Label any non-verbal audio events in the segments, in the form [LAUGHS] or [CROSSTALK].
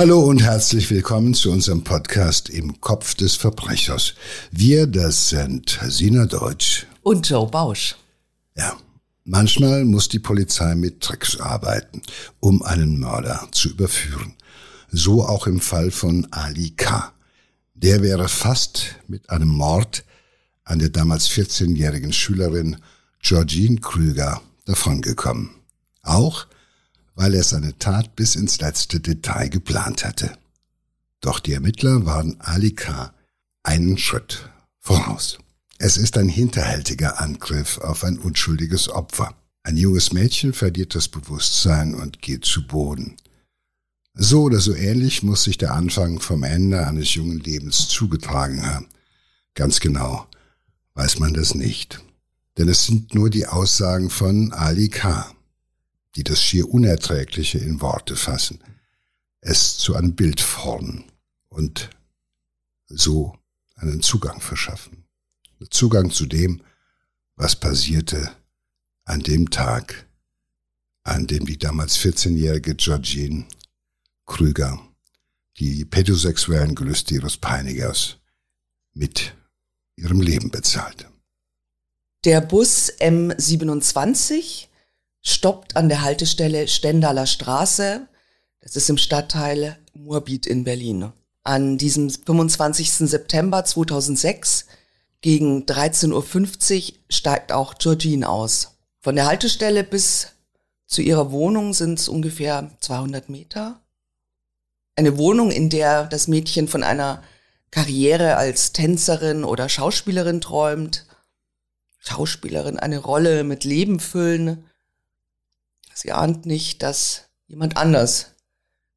Hallo und herzlich willkommen zu unserem Podcast im Kopf des Verbrechers. Wir, das sind Sina Deutsch und Joe Bausch. Ja, manchmal muss die Polizei mit Tricks arbeiten, um einen Mörder zu überführen. So auch im Fall von Ali K. Der wäre fast mit einem Mord an der damals 14-jährigen Schülerin Georgine Krüger davongekommen. Auch weil er seine Tat bis ins letzte Detail geplant hatte. Doch die Ermittler waren Ali K. einen Schritt voraus. Es ist ein hinterhältiger Angriff auf ein unschuldiges Opfer. Ein junges Mädchen verliert das Bewusstsein und geht zu Boden. So oder so ähnlich muss sich der Anfang vom Ende eines jungen Lebens zugetragen haben. Ganz genau weiß man das nicht. Denn es sind nur die Aussagen von Ali K die das schier Unerträgliche in Worte fassen, es zu einem Bild formen und so einen Zugang verschaffen. Zugang zu dem, was passierte an dem Tag, an dem die damals 14-jährige Georgine Krüger die pädosexuellen Gelüste ihres Peinigers mit ihrem Leben bezahlte. Der Bus M27 stoppt an der Haltestelle Stendaler Straße. Das ist im Stadtteil Moabit in Berlin. An diesem 25. September 2006 gegen 13.50 Uhr steigt auch Georgine aus. Von der Haltestelle bis zu ihrer Wohnung sind es ungefähr 200 Meter. Eine Wohnung, in der das Mädchen von einer Karriere als Tänzerin oder Schauspielerin träumt. Schauspielerin eine Rolle mit Leben füllen, Sie ahnt nicht, dass jemand anders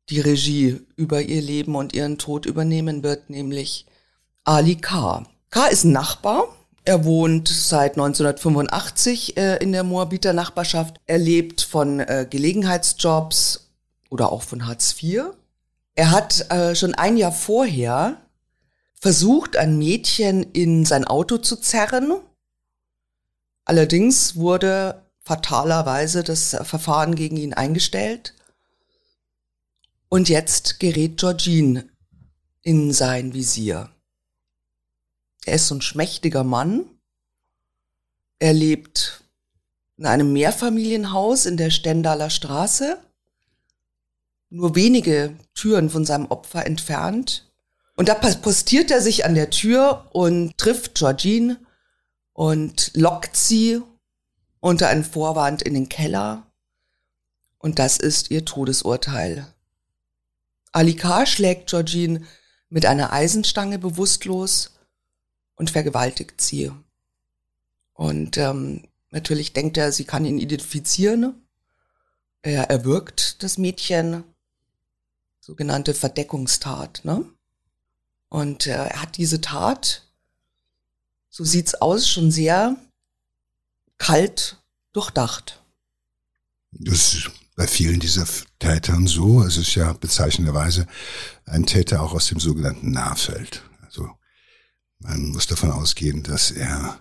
die Regie über ihr Leben und ihren Tod übernehmen wird, nämlich Ali K. K ist ein Nachbar. Er wohnt seit 1985 äh, in der Moabiter Nachbarschaft. Er lebt von äh, Gelegenheitsjobs oder auch von Hartz IV. Er hat äh, schon ein Jahr vorher versucht, ein Mädchen in sein Auto zu zerren. Allerdings wurde fatalerweise das Verfahren gegen ihn eingestellt. Und jetzt gerät Georgine in sein Visier. Er ist so ein schmächtiger Mann. Er lebt in einem Mehrfamilienhaus in der Stendaler Straße, nur wenige Türen von seinem Opfer entfernt. Und da postiert er sich an der Tür und trifft Georgine und lockt sie unter einem Vorwand in den Keller. Und das ist ihr Todesurteil. Alikar schlägt Georgine mit einer Eisenstange bewusstlos und vergewaltigt sie. Und ähm, natürlich denkt er, sie kann ihn identifizieren. Er erwürgt das Mädchen, sogenannte Verdeckungstat. Ne? Und äh, er hat diese Tat, so sieht's aus, schon sehr kalt durchdacht. Das ist bei vielen dieser Tätern so. Es ist ja bezeichnenderweise ein Täter auch aus dem sogenannten Nahfeld. Also man muss davon ausgehen, dass er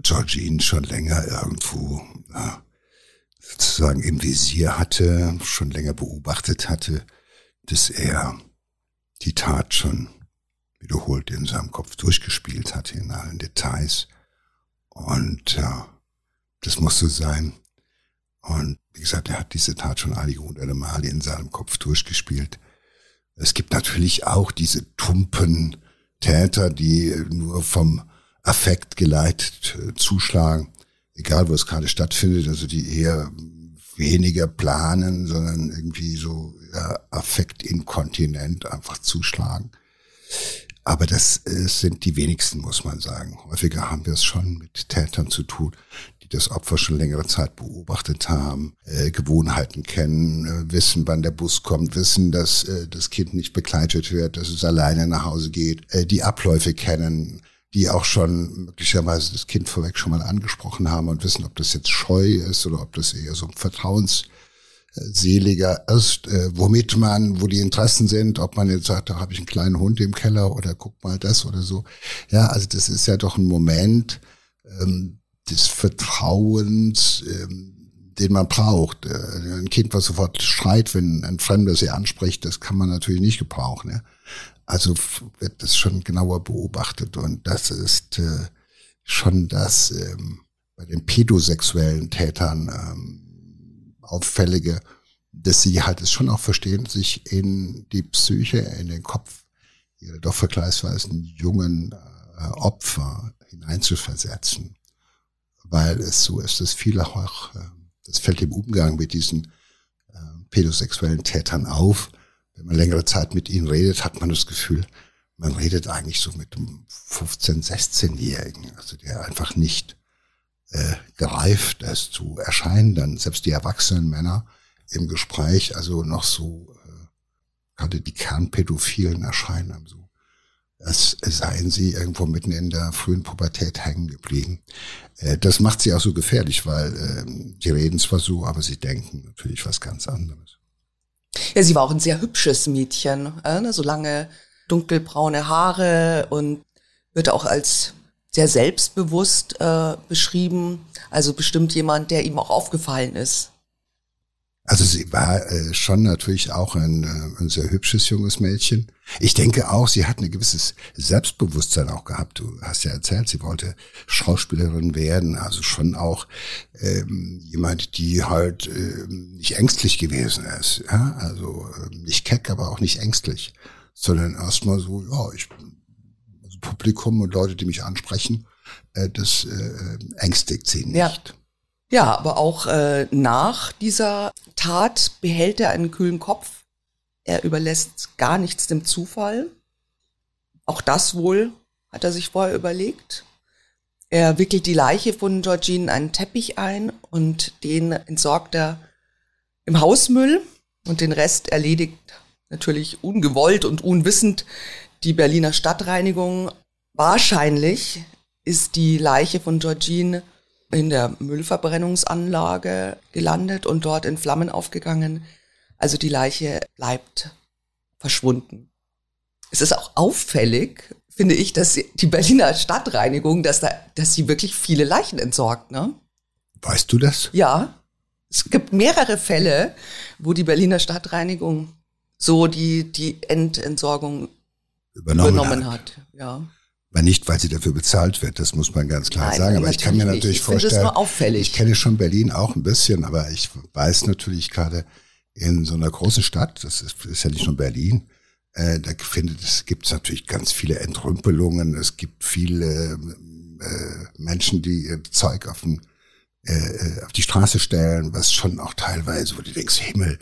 Georgine schon länger irgendwo ja, sozusagen im Visier hatte, schon länger beobachtet hatte, dass er die Tat schon wiederholt in seinem Kopf durchgespielt hatte in allen Details. Und ja, das musste sein. Und wie gesagt, er hat diese Tat schon einige hunderte Male in seinem Kopf durchgespielt. Es gibt natürlich auch diese tumpen Täter, die nur vom Affekt geleitet äh, zuschlagen, egal wo es gerade stattfindet, also die eher weniger planen, sondern irgendwie so ja, affektinkontinent einfach zuschlagen. Aber das äh, sind die wenigsten, muss man sagen. Häufiger haben wir es schon mit Tätern zu tun, die das Opfer schon längere Zeit beobachtet haben, äh, Gewohnheiten kennen, äh, wissen, wann der Bus kommt, wissen, dass äh, das Kind nicht begleitet wird, dass es alleine nach Hause geht, äh, die Abläufe kennen, die auch schon möglicherweise das Kind vorweg schon mal angesprochen haben und wissen, ob das jetzt scheu ist oder ob das eher so ein Vertrauens seliger ist, äh, womit man, wo die Interessen sind, ob man jetzt sagt, da habe ich einen kleinen Hund im Keller oder guck mal das oder so. Ja, also das ist ja doch ein Moment ähm, des Vertrauens, ähm, den man braucht. Äh, ein Kind, was sofort schreit, wenn ein Fremder sie anspricht, das kann man natürlich nicht gebrauchen. Ja? Also wird das schon genauer beobachtet und das ist äh, schon das ähm, bei den pädosexuellen Tätern ähm, auffällige, dass sie halt es schon auch verstehen, sich in die Psyche, in den Kopf ihrer doch vergleichsweise jungen äh, Opfer hineinzuversetzen. Weil es so ist, dass viele auch, äh, das fällt im Umgang mit diesen äh, pädosexuellen Tätern auf. Wenn man längere Zeit mit ihnen redet, hat man das Gefühl, man redet eigentlich so mit einem 15-, 16-Jährigen, also der einfach nicht äh, gereift ist zu erscheinen. Dann selbst die erwachsenen Männer im Gespräch, also noch so äh, gerade die Kernpädophilen erscheinen so als seien sie irgendwo mitten in der frühen Pubertät hängen geblieben. Äh, das macht sie auch so gefährlich, weil äh, die reden zwar so, aber sie denken natürlich was ganz anderes. Ja, sie war auch ein sehr hübsches Mädchen, äh, ne? so lange dunkelbraune Haare und wird auch als sehr selbstbewusst äh, beschrieben. Also bestimmt jemand, der ihm auch aufgefallen ist. Also sie war äh, schon natürlich auch ein, äh, ein sehr hübsches junges Mädchen. Ich denke auch, sie hat ein gewisses Selbstbewusstsein auch gehabt. Du hast ja erzählt, sie wollte Schauspielerin werden, also schon auch ähm, jemand, die halt äh, nicht ängstlich gewesen ist. Ja? Also äh, nicht keck, aber auch nicht ängstlich, sondern erstmal so, ja, ich also Publikum und Leute, die mich ansprechen, äh, das äh, ängstigt sie nicht. Ja. Ja, aber auch äh, nach dieser Tat behält er einen kühlen Kopf. Er überlässt gar nichts dem Zufall. Auch das wohl hat er sich vorher überlegt. Er wickelt die Leiche von Georgine in einen Teppich ein und den entsorgt er im Hausmüll und den Rest erledigt natürlich ungewollt und unwissend die Berliner Stadtreinigung. Wahrscheinlich ist die Leiche von Georgine in der Müllverbrennungsanlage gelandet und dort in Flammen aufgegangen. Also die Leiche bleibt verschwunden. Es ist auch auffällig, finde ich, dass die Berliner Stadtreinigung, dass, da, dass sie wirklich viele Leichen entsorgt. Ne? Weißt du das? Ja. Es gibt mehrere Fälle, wo die Berliner Stadtreinigung so die, die Endentsorgung übernommen, übernommen hat. hat. Ja. Nicht, weil sie dafür bezahlt wird, das muss man ganz klar Nein, sagen. Aber ich kann mir natürlich ich vorstellen, ich kenne schon Berlin auch ein bisschen, aber ich weiß natürlich gerade in so einer großen Stadt, das ist, ist ja nicht nur Berlin, äh, da findet es gibt es natürlich ganz viele Entrümpelungen, es gibt viele äh, Menschen, die ihr Zeug auf, den, äh, äh, auf die Straße stellen, was schon auch teilweise, wo du denkst, Himmel,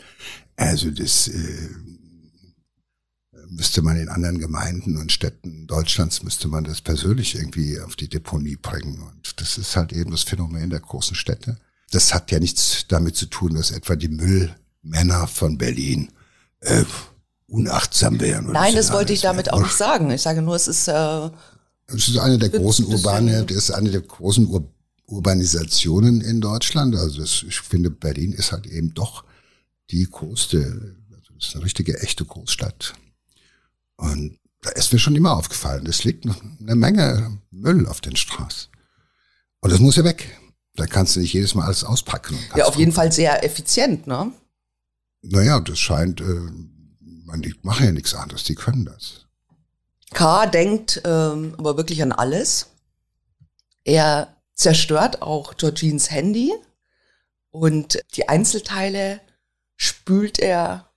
also das äh, müsste man in anderen Gemeinden und Städten Deutschlands müsste man das persönlich irgendwie auf die Deponie bringen. Und das ist halt eben das Phänomen der großen Städte. Das hat ja nichts damit zu tun, dass etwa die Müllmänner von Berlin äh, unachtsam wären. Nein, das wollte ich damit auch nicht sagen. Ich sage nur, es ist äh, es ist eine der großen urbane, das ist eine der großen Ur Urbanisationen in Deutschland. Also das, ich finde, Berlin ist halt eben doch die größte, also das ist eine richtige echte Großstadt. Und da ist mir schon immer aufgefallen, es liegt noch eine Menge Müll auf den Straßen. Und das muss ja weg. Da kannst du nicht jedes Mal alles auspacken. Ja, auf jeden Fall sehr effizient, ne? Naja, das scheint, äh, man, die machen ja nichts anderes, die können das. K. denkt ähm, aber wirklich an alles. Er zerstört auch Georgines Handy und die Einzelteile spült er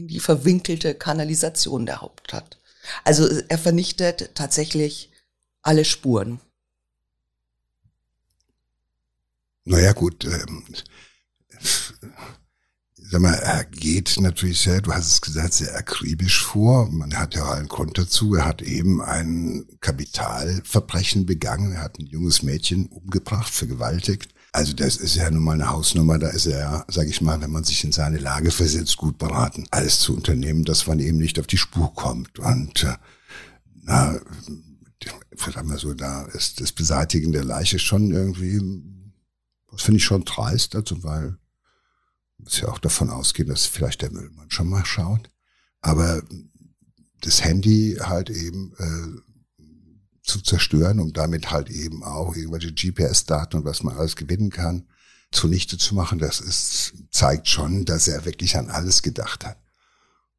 in die verwinkelte Kanalisation der Hauptstadt. Also er vernichtet tatsächlich alle Spuren. Naja gut, ähm, sag mal, er geht natürlich sehr, du hast es gesagt, sehr akribisch vor. Man hat ja einen Grund dazu. Er hat eben ein Kapitalverbrechen begangen. Er hat ein junges Mädchen umgebracht, vergewaltigt. Also das ist ja nun mal eine Hausnummer, da ist er ja, sage ich mal, wenn man sich in seine Lage versetzt, gut beraten, alles zu unternehmen, dass man eben nicht auf die Spur kommt. Und äh, na, sagen wir so, da ist das Beseitigen der Leiche schon irgendwie, das finde ich schon dreist, also weil muss ja auch davon ausgehen, dass vielleicht der Müllmann schon mal schaut. Aber das Handy halt eben äh, zu zerstören, um damit halt eben auch irgendwelche GPS-Daten und was man alles gewinnen kann, zunichte zu machen, das ist, zeigt schon, dass er wirklich an alles gedacht hat.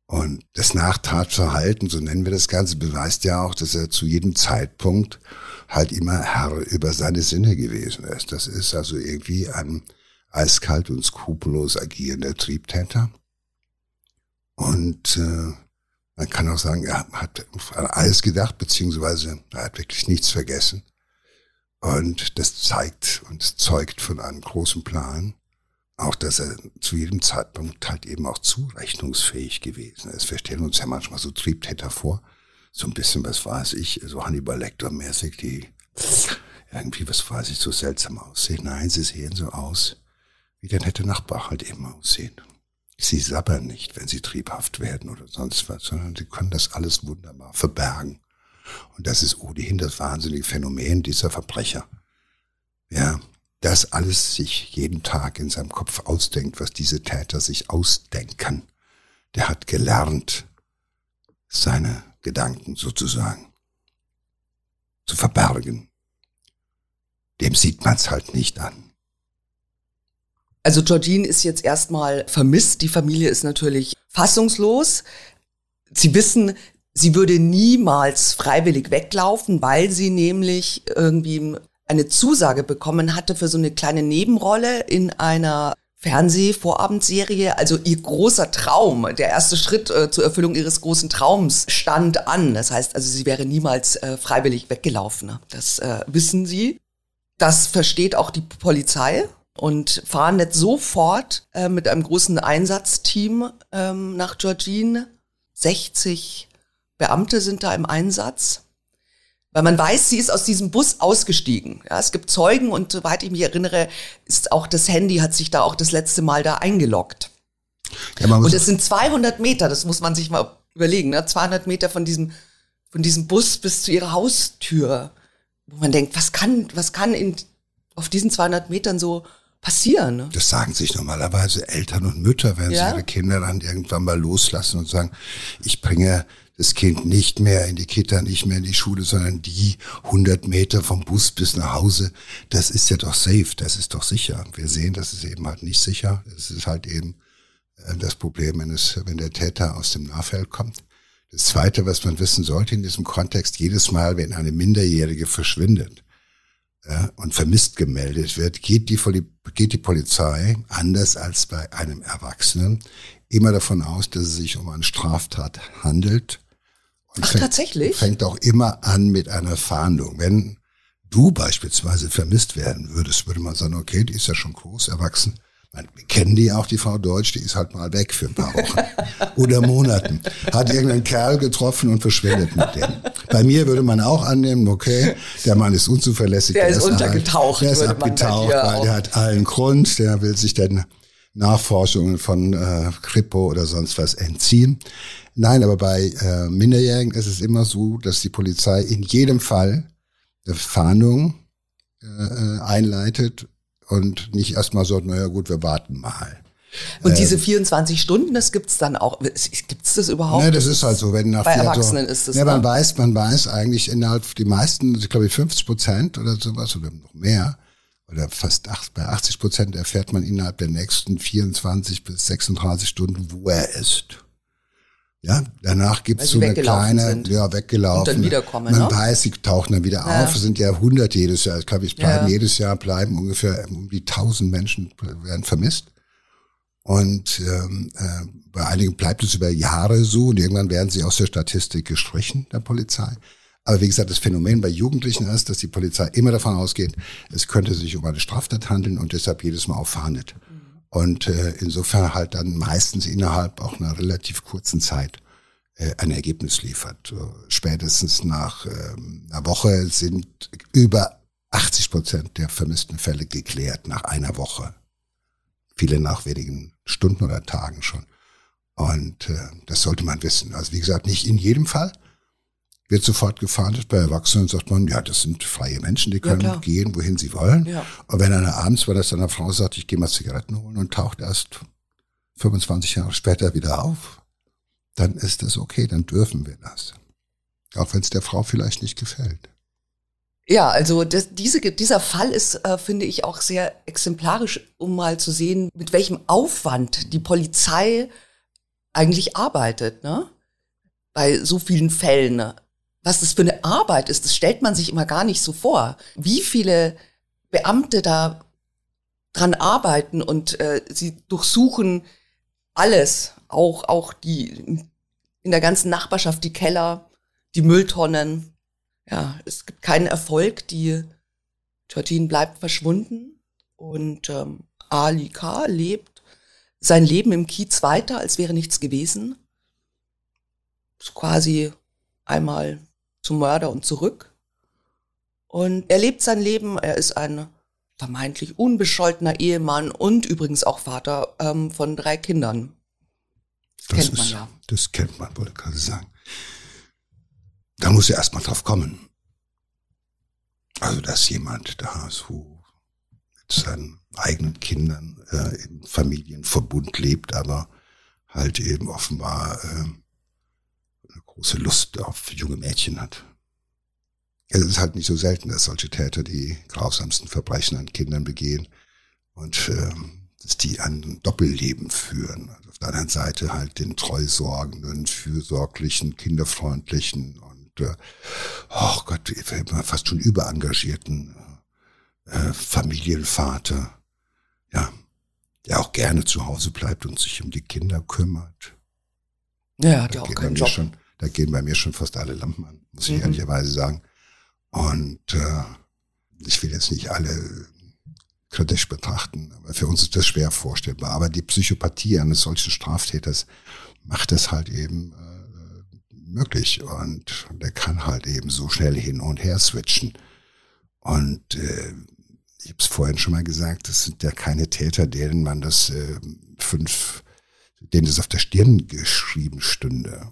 Und das Nachtatverhalten, so nennen wir das Ganze, beweist ja auch, dass er zu jedem Zeitpunkt halt immer Herr über seine Sinne gewesen ist. Das ist also irgendwie ein eiskalt und skrupellos agierender Triebtäter. Und äh, man kann auch sagen, er hat an alles gedacht, beziehungsweise er hat wirklich nichts vergessen. Und das zeigt und zeugt von einem großen Plan. Auch, dass er zu jedem Zeitpunkt halt eben auch zurechnungsfähig gewesen ist. Wir stellen uns ja manchmal so Triebtäter vor. So ein bisschen, was weiß ich, so Hannibal Lecter-mäßig, die irgendwie, was weiß ich, so seltsam aussehen. Nein, sie sehen so aus, wie der nette Nachbar halt eben aussehen. Sie sabbern nicht, wenn sie triebhaft werden oder sonst was, sondern sie können das alles wunderbar verbergen. Und das ist ohnehin das wahnsinnige Phänomen dieser Verbrecher. Ja, das alles sich jeden Tag in seinem Kopf ausdenkt, was diese Täter sich ausdenken. Der hat gelernt, seine Gedanken sozusagen zu verbergen. Dem sieht man's halt nicht an. Also Georgine ist jetzt erstmal vermisst. Die Familie ist natürlich fassungslos. Sie wissen, sie würde niemals freiwillig weglaufen, weil sie nämlich irgendwie eine Zusage bekommen hatte für so eine kleine Nebenrolle in einer Fernsehvorabendserie. Also ihr großer Traum, der erste Schritt äh, zur Erfüllung ihres großen Traums stand an. Das heißt also, sie wäre niemals äh, freiwillig weggelaufen. Das äh, wissen sie. Das versteht auch die Polizei und fahren jetzt sofort äh, mit einem großen Einsatzteam ähm, nach Georgine. 60 Beamte sind da im Einsatz. Weil man weiß, sie ist aus diesem Bus ausgestiegen. Ja, es gibt Zeugen und soweit ich mich erinnere, ist auch das Handy hat sich da auch das letzte Mal da eingeloggt. Ja, und es sind 200 Meter, das muss man sich mal überlegen, ne? 200 Meter von diesem, von diesem Bus bis zu ihrer Haustür. Wo man denkt, was kann, was kann in, auf diesen 200 Metern so passieren? Ne? Das sagen sich normalerweise Eltern und Mütter, wenn ja? sie ihre Kinder dann irgendwann mal loslassen und sagen, ich bringe das Kind nicht mehr in die Kita, nicht mehr in die Schule, sondern die 100 Meter vom Bus bis nach Hause, das ist ja doch safe, das ist doch sicher. Wir sehen, das ist eben halt nicht sicher. Es ist halt eben äh, das Problem, wenn, es, wenn der Täter aus dem Nahfeld kommt. Das Zweite, was man wissen sollte in diesem Kontext, jedes Mal, wenn eine Minderjährige verschwindet ja, und vermisst gemeldet wird, geht die, geht die Polizei, anders als bei einem Erwachsenen, immer davon aus, dass es sich um eine Straftat handelt und Ach, fängt, tatsächlich? Fängt auch immer an mit einer Fahndung. Wenn du beispielsweise vermisst werden würdest, würde man sagen, okay, die ist ja schon groß, erwachsen. Man, wir kennen die auch, die Frau Deutsch, die ist halt mal weg für ein paar Wochen [LAUGHS] oder Monaten. Hat irgendeinen Kerl getroffen und verschwindet mit dem. Bei mir würde man auch annehmen, okay, der Mann ist unzuverlässig. Der, der ist untergetaucht. der ist abgetaucht, weil der hat allen Grund, der will sich dann Nachforschungen von äh, Kripo oder sonst was entziehen. Nein, aber bei äh, Minderjährigen ist es immer so, dass die Polizei in jedem Fall eine Fahndung äh, einleitet und nicht erstmal sagt, naja gut, wir warten mal. Und ähm, diese 24 Stunden, das gibt's dann auch. Gibt's das überhaupt? Ne, das ist halt so, wenn nach bei Erwachsenen so, ist das. Ja, man ne? weiß, man weiß eigentlich innerhalb die meisten, ich glaube 50 Prozent oder sowas oder noch mehr oder fast ach, bei 80 Prozent erfährt man innerhalb der nächsten 24 bis 36 Stunden, wo er ist. Ja, danach gibt's so eine kleine, sind. ja, weggelaufen. Und dann wiederkommen. Man ne? weiß, sie tauchen dann wieder ja. auf. Es sind ja hundert jedes Jahr. Ich glaube, es bleiben ja. jedes Jahr bleiben ungefähr um die tausend Menschen werden vermisst. Und ähm, äh, bei einigen bleibt es über Jahre so und irgendwann werden sie aus der Statistik gestrichen, der Polizei. Aber wie gesagt, das Phänomen bei Jugendlichen ist, dass die Polizei immer davon ausgeht, es könnte sich um eine Straftat handeln und deshalb jedes Mal auffahndet. Und äh, insofern halt dann meistens innerhalb auch einer relativ kurzen Zeit äh, ein Ergebnis liefert. Spätestens nach ähm, einer Woche sind über 80 Prozent der vermissten Fälle geklärt nach einer Woche. Viele nach wenigen Stunden oder Tagen schon. Und äh, das sollte man wissen. Also wie gesagt, nicht in jedem Fall, wird sofort gefahndet. Bei Erwachsenen sagt man, ja, das sind freie Menschen, die können ja, gehen, wohin sie wollen. Ja. Aber wenn einer abends, weil das einer Frau sagt, ich gehe mal Zigaretten holen und taucht erst 25 Jahre später wieder auf, dann ist das okay, dann dürfen wir das. Auch wenn es der Frau vielleicht nicht gefällt. Ja, also das, diese, dieser Fall ist, äh, finde ich, auch sehr exemplarisch, um mal zu sehen, mit welchem Aufwand die Polizei eigentlich arbeitet, ne? Bei so vielen Fällen. Was das für eine Arbeit ist, das stellt man sich immer gar nicht so vor. Wie viele Beamte da dran arbeiten und äh, sie durchsuchen alles, auch, auch die in der ganzen Nachbarschaft, die Keller, die Mülltonnen. Ja, es gibt keinen Erfolg. Die Georgine bleibt verschwunden und ähm, Ali K. lebt sein Leben im Kiez weiter, als wäre nichts gewesen. Ist quasi einmal zum Mörder und zurück. Und er lebt sein Leben. Er ist ein vermeintlich unbescholtener Ehemann und übrigens auch Vater ähm, von drei Kindern. Das, das kennt man ist, ja. Das kennt man, wollte ich gerade sagen. Da muss er erstmal drauf kommen. Also, dass jemand da so mit seinen eigenen Kindern äh, im Familienverbund lebt, aber halt eben offenbar äh, eine große Lust auf junge Mädchen hat. Es ist halt nicht so selten, dass solche Täter die grausamsten Verbrechen an Kindern begehen und äh, dass die ein Doppelleben führen. Also auf der anderen Seite halt den treusorgenden, fürsorglichen, kinderfreundlichen und äh, oh Gott, fast schon überengagierten äh, Familienvater, ja, der auch gerne zu Hause bleibt und sich um die Kinder kümmert. Ja, hat ja auch keinen Job. Schon, da gehen bei mir schon fast alle Lampen an, muss ich mhm. ehrlicherweise sagen. Und äh, ich will jetzt nicht alle kritisch betrachten, aber für uns ist das schwer vorstellbar. Aber die Psychopathie eines solchen Straftäters macht das halt eben äh, möglich. Und der kann halt eben so schnell hin und her switchen. Und äh, ich habe es vorhin schon mal gesagt, das sind ja keine Täter, denen man das äh, fünf, denen das auf der Stirn geschrieben stünde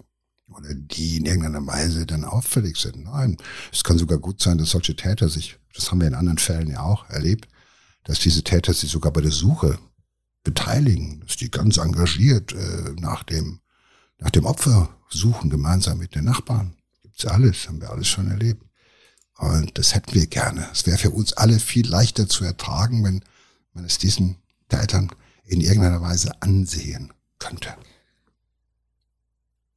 oder die in irgendeiner Weise dann auffällig sind. Nein, es kann sogar gut sein, dass solche Täter sich, das haben wir in anderen Fällen ja auch erlebt, dass diese Täter sich sogar bei der Suche beteiligen, dass die ganz engagiert äh, nach dem nach dem Opfer suchen, gemeinsam mit den Nachbarn. Gibt's alles, haben wir alles schon erlebt. Und das hätten wir gerne. Es wäre für uns alle viel leichter zu ertragen, wenn man es diesen Tätern in irgendeiner Weise ansehen könnte.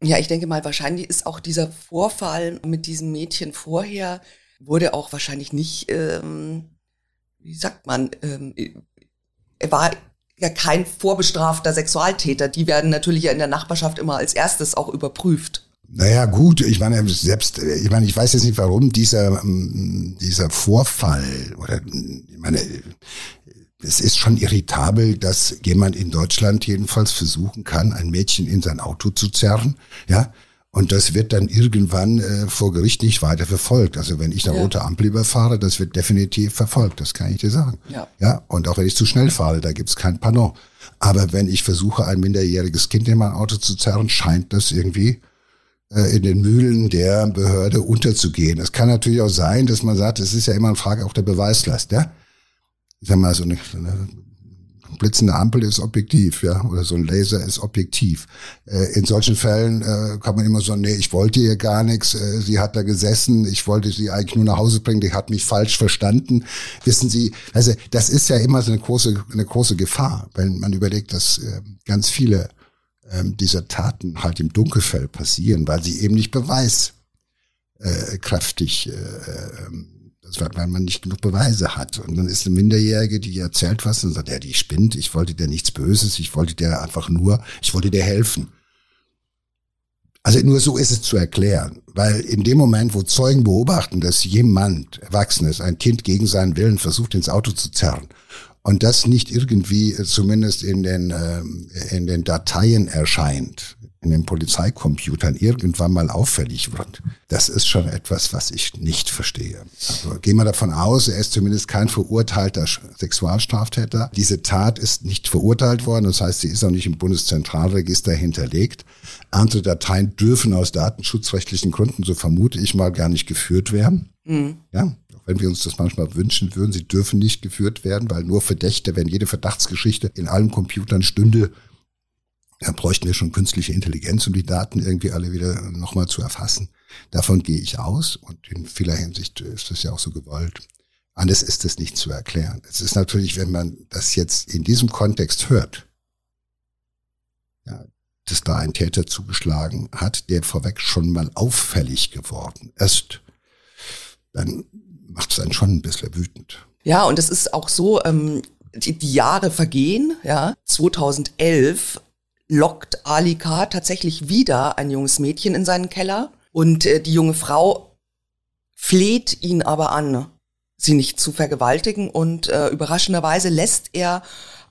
Ja, ich denke mal, wahrscheinlich ist auch dieser Vorfall mit diesem Mädchen vorher, wurde auch wahrscheinlich nicht, ähm, wie sagt man, ähm, er war ja kein vorbestrafter Sexualtäter. Die werden natürlich ja in der Nachbarschaft immer als erstes auch überprüft. Naja, gut, ich meine, selbst, ich meine, ich weiß jetzt nicht, warum dieser, dieser Vorfall, oder, ich meine, es ist schon irritabel, dass jemand in Deutschland jedenfalls versuchen kann, ein Mädchen in sein Auto zu zerren, ja. Und das wird dann irgendwann äh, vor Gericht nicht weiter verfolgt. Also wenn ich eine ja. rote Ampel überfahre, das wird definitiv verfolgt, das kann ich dir sagen. Ja. ja und auch wenn ich zu schnell fahre, da gibt's kein Pardon. Aber wenn ich versuche, ein minderjähriges Kind in mein Auto zu zerren, scheint das irgendwie äh, in den Mühlen der Behörde unterzugehen. Es kann natürlich auch sein, dass man sagt, es ist ja immer eine Frage auch der Beweislast, ja ich sag mal, so eine, eine blitzende Ampel ist objektiv, ja, oder so ein Laser ist objektiv. Äh, in solchen Fällen äh, kann man immer so, nee, ich wollte ihr gar nichts, äh, sie hat da gesessen, ich wollte sie eigentlich nur nach Hause bringen, die hat mich falsch verstanden. Wissen Sie, also das ist ja immer so eine große, eine große Gefahr, wenn man überlegt, dass äh, ganz viele äh, dieser Taten halt im Dunkelfell passieren, weil sie eben nicht beweiskräftig äh, äh, weil man nicht genug Beweise hat. Und dann ist eine Minderjährige, die erzählt was und sagt, ja, die spinnt, ich wollte dir nichts Böses, ich wollte dir einfach nur, ich wollte dir helfen. Also nur so ist es zu erklären, weil in dem Moment, wo Zeugen beobachten, dass jemand, Erwachsenes, ein Kind gegen seinen Willen versucht, ins Auto zu zerren und das nicht irgendwie zumindest in den, äh, in den Dateien erscheint, in den Polizeicomputern irgendwann mal auffällig wird. Das ist schon etwas, was ich nicht verstehe. Also gehen wir davon aus, er ist zumindest kein verurteilter Sexualstraftäter. Diese Tat ist nicht verurteilt worden, das heißt, sie ist auch nicht im Bundeszentralregister hinterlegt. Andere Dateien dürfen aus datenschutzrechtlichen Gründen, so vermute ich mal, gar nicht geführt werden. Mhm. Ja, wenn wir uns das manchmal wünschen würden, sie dürfen nicht geführt werden, weil nur Verdächte, wenn jede Verdachtsgeschichte in allen Computern stünde, da bräuchten wir schon künstliche Intelligenz, um die Daten irgendwie alle wieder nochmal zu erfassen. Davon gehe ich aus und in vieler Hinsicht ist das ja auch so gewollt. Anders ist es nicht zu erklären. Es ist natürlich, wenn man das jetzt in diesem Kontext hört, ja, dass da ein Täter zugeschlagen hat, der vorweg schon mal auffällig geworden ist, dann macht es einen schon ein bisschen wütend. Ja, und es ist auch so, ähm, die, die Jahre vergehen, ja. 2011 lockt Ali K. tatsächlich wieder ein junges Mädchen in seinen Keller und äh, die junge Frau fleht ihn aber an, sie nicht zu vergewaltigen und äh, überraschenderweise lässt er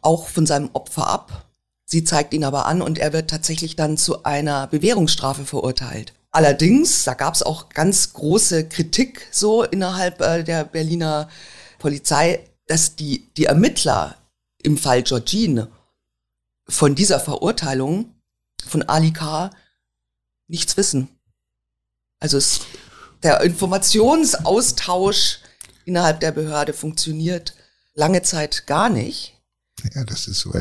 auch von seinem Opfer ab. Sie zeigt ihn aber an und er wird tatsächlich dann zu einer Bewährungsstrafe verurteilt. Allerdings, da gab es auch ganz große Kritik so innerhalb äh, der Berliner Polizei, dass die, die Ermittler im Fall Georgine von dieser Verurteilung von Ali K. nichts wissen. Also es, der Informationsaustausch innerhalb der Behörde funktioniert lange Zeit gar nicht. Ja, das ist so.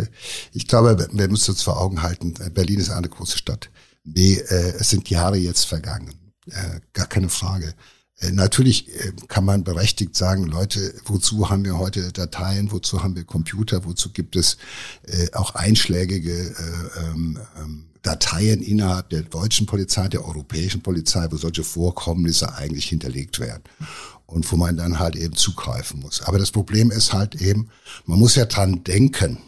Ich glaube, wir müssen uns vor Augen halten, Berlin ist eine große Stadt. B, äh, es sind Jahre jetzt vergangen. Äh, gar keine Frage. Äh, natürlich äh, kann man berechtigt sagen, Leute, wozu haben wir heute Dateien, wozu haben wir Computer, wozu gibt es äh, auch einschlägige äh, ähm, ähm, Dateien innerhalb der deutschen Polizei, der europäischen Polizei, wo solche Vorkommnisse eigentlich hinterlegt werden und wo man dann halt eben zugreifen muss. Aber das Problem ist halt eben, man muss ja dran denken.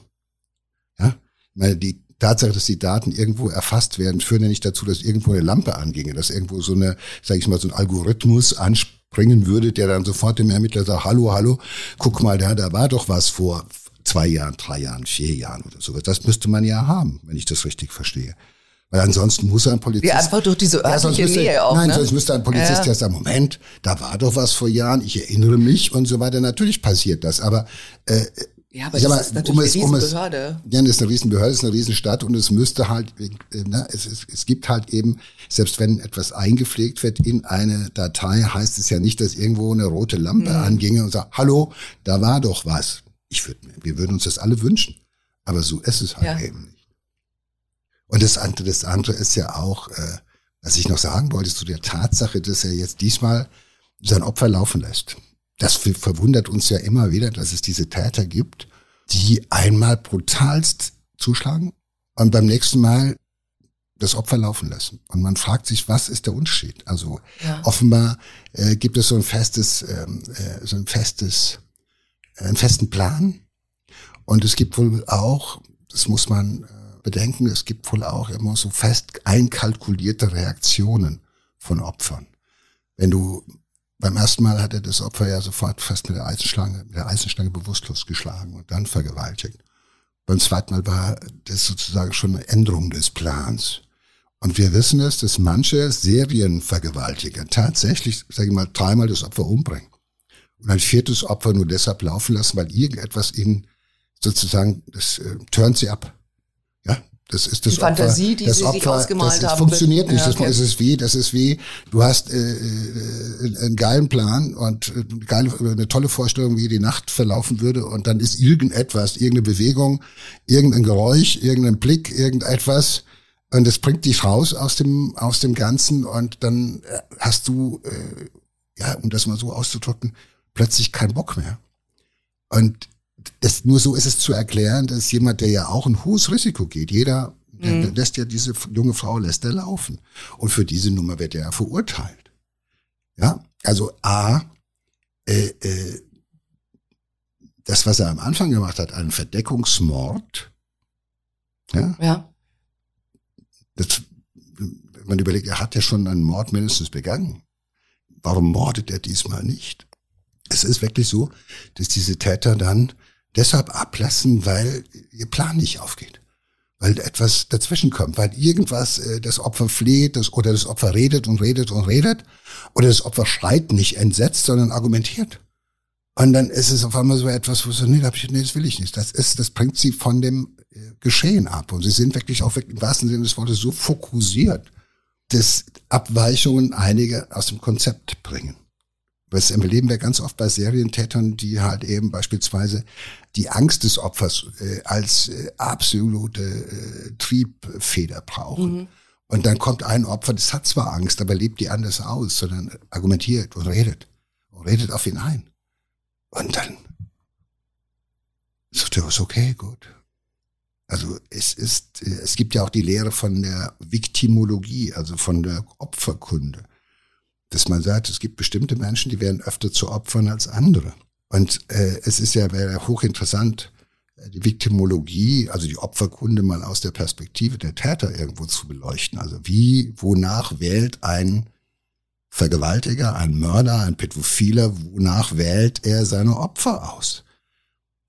Ja, meine, die Tatsache, dass die Daten irgendwo erfasst werden, führt ja nicht dazu, dass irgendwo eine Lampe anginge, dass irgendwo so eine, sag ich mal, so ein Algorithmus anspringen würde, der dann sofort dem Ermittler sagt, hallo, hallo, guck mal, da, da war doch was vor zwei Jahren, drei Jahren, vier Jahren oder so. Das müsste man ja haben, wenn ich das richtig verstehe. Weil ansonsten muss ein Polizist. Ja, einfach durch diese örtliche ja, müsste, Nähe auch. Nein, ne? sonst müsste ein Polizist ja. ja sagen, Moment, da war doch was vor Jahren, ich erinnere mich und so weiter. Natürlich passiert das. Aber äh, ja, aber das mal, ist natürlich um eine Riesenbehörde. Um ja, das ist eine Riesenbehörde, das ist eine Riesenstadt und es müsste halt, äh, ne, es, es, es gibt halt eben, selbst wenn etwas eingepflegt wird in eine Datei, heißt es ja nicht, dass irgendwo eine rote Lampe mhm. anginge und sagt, hallo, da war doch was. Ich würde, wir würden uns das alle wünschen. Aber so ist es halt ja. eben nicht. Und das andere, das andere ist ja auch, äh, was ich noch sagen wollte, zu der Tatsache, dass er jetzt diesmal sein Opfer laufen lässt. Das verwundert uns ja immer wieder, dass es diese Täter gibt, die einmal brutalst zuschlagen und beim nächsten Mal das Opfer laufen lassen. Und man fragt sich, was ist der Unterschied? Also ja. offenbar äh, gibt es so ein festes, ähm, äh, so ein festes, äh, einen festen Plan. Und es gibt wohl auch, das muss man äh, bedenken, es gibt wohl auch immer so fest einkalkulierte Reaktionen von Opfern. Wenn du beim ersten Mal hat er das Opfer ja sofort fast mit der Eisenschlange, mit der Eisenstange bewusstlos geschlagen und dann vergewaltigt. Beim zweiten Mal war das sozusagen schon eine Änderung des Plans. Und wir wissen es, dass manche Serienvergewaltiger tatsächlich, sage ich mal, dreimal das Opfer umbringen. Und ein viertes Opfer nur deshalb laufen lassen, weil irgendetwas ihnen sozusagen, das äh, turnt sie ab. Das ist das die Opfer, Fantasie, die das sie Opfer, sich ausgemalt das haben. funktioniert nicht. Ja, das, okay. das ist wie, das ist wie, du hast äh, äh, einen geilen Plan und äh, geile, eine tolle Vorstellung, wie die Nacht verlaufen würde und dann ist irgendetwas, irgendeine Bewegung, irgendein Geräusch, irgendein Blick, irgendetwas und das bringt dich raus aus dem aus dem Ganzen und dann äh, hast du, äh, ja, um das mal so auszudrücken, plötzlich keinen Bock mehr. Und das, nur so ist es zu erklären, dass jemand, der ja auch ein hohes Risiko geht, jeder der, der lässt ja diese junge Frau lässt er laufen. Und für diese Nummer wird er ja verurteilt. Ja, also A, äh, äh, das, was er am Anfang gemacht hat, einen Verdeckungsmord. Ja. ja. Das, wenn man überlegt, er hat ja schon einen Mord mindestens begangen. Warum mordet er diesmal nicht? Es ist wirklich so, dass diese Täter dann deshalb ablassen, weil ihr Plan nicht aufgeht. Weil etwas dazwischen kommt, weil irgendwas äh, das Opfer fleht das, oder das Opfer redet und redet und redet oder das Opfer schreit nicht entsetzt, sondern argumentiert. Und dann ist es auf einmal so etwas, wo so, nee, nee, das will ich nicht. Das ist, das bringt sie von dem äh, Geschehen ab. Und sie sind wirklich auch wirklich, im wahrsten Sinne des Wortes so fokussiert, dass Abweichungen einige aus dem Konzept bringen. Das erleben wir ganz oft bei Serientätern, die halt eben beispielsweise die Angst des Opfers äh, als äh, absolute äh, Triebfeder brauchen. Mhm. Und dann kommt ein Opfer, das hat zwar Angst, aber lebt die anders aus, sondern argumentiert und redet und redet auf ihn ein. Und dann sagt er, ist okay, gut. Also es ist, es gibt ja auch die Lehre von der Viktimologie, also von der Opferkunde, dass man sagt, es gibt bestimmte Menschen, die werden öfter zu Opfern als andere. Und äh, es ist ja wäre hochinteressant, äh, die Viktimologie, also die Opferkunde mal aus der Perspektive der Täter irgendwo zu beleuchten. Also wie, wonach wählt ein Vergewaltiger, ein Mörder, ein Pädophiler, wonach wählt er seine Opfer aus?